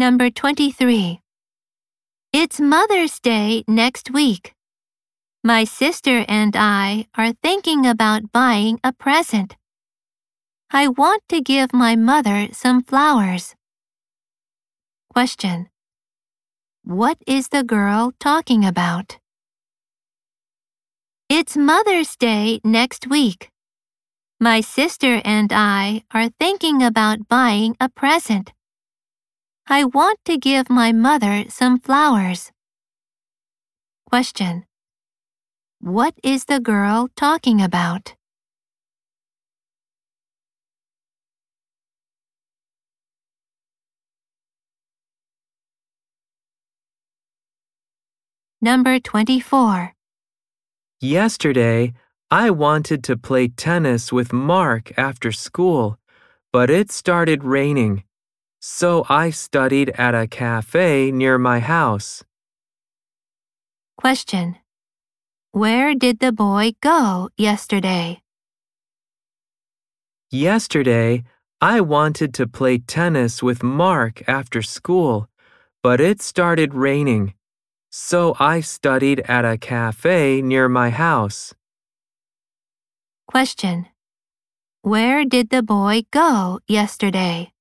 Number 23. It's Mother's Day next week. My sister and I are thinking about buying a present. I want to give my mother some flowers. Question. What is the girl talking about? It's Mother's Day next week. My sister and I are thinking about buying a present. I want to give my mother some flowers. Question. What is the girl talking about? Number 24. Yesterday, I wanted to play tennis with Mark after school, but it started raining. So I studied at a cafe near my house. Question. Where did the boy go yesterday? Yesterday, I wanted to play tennis with Mark after school, but it started raining. So I studied at a cafe near my house. Question. Where did the boy go yesterday?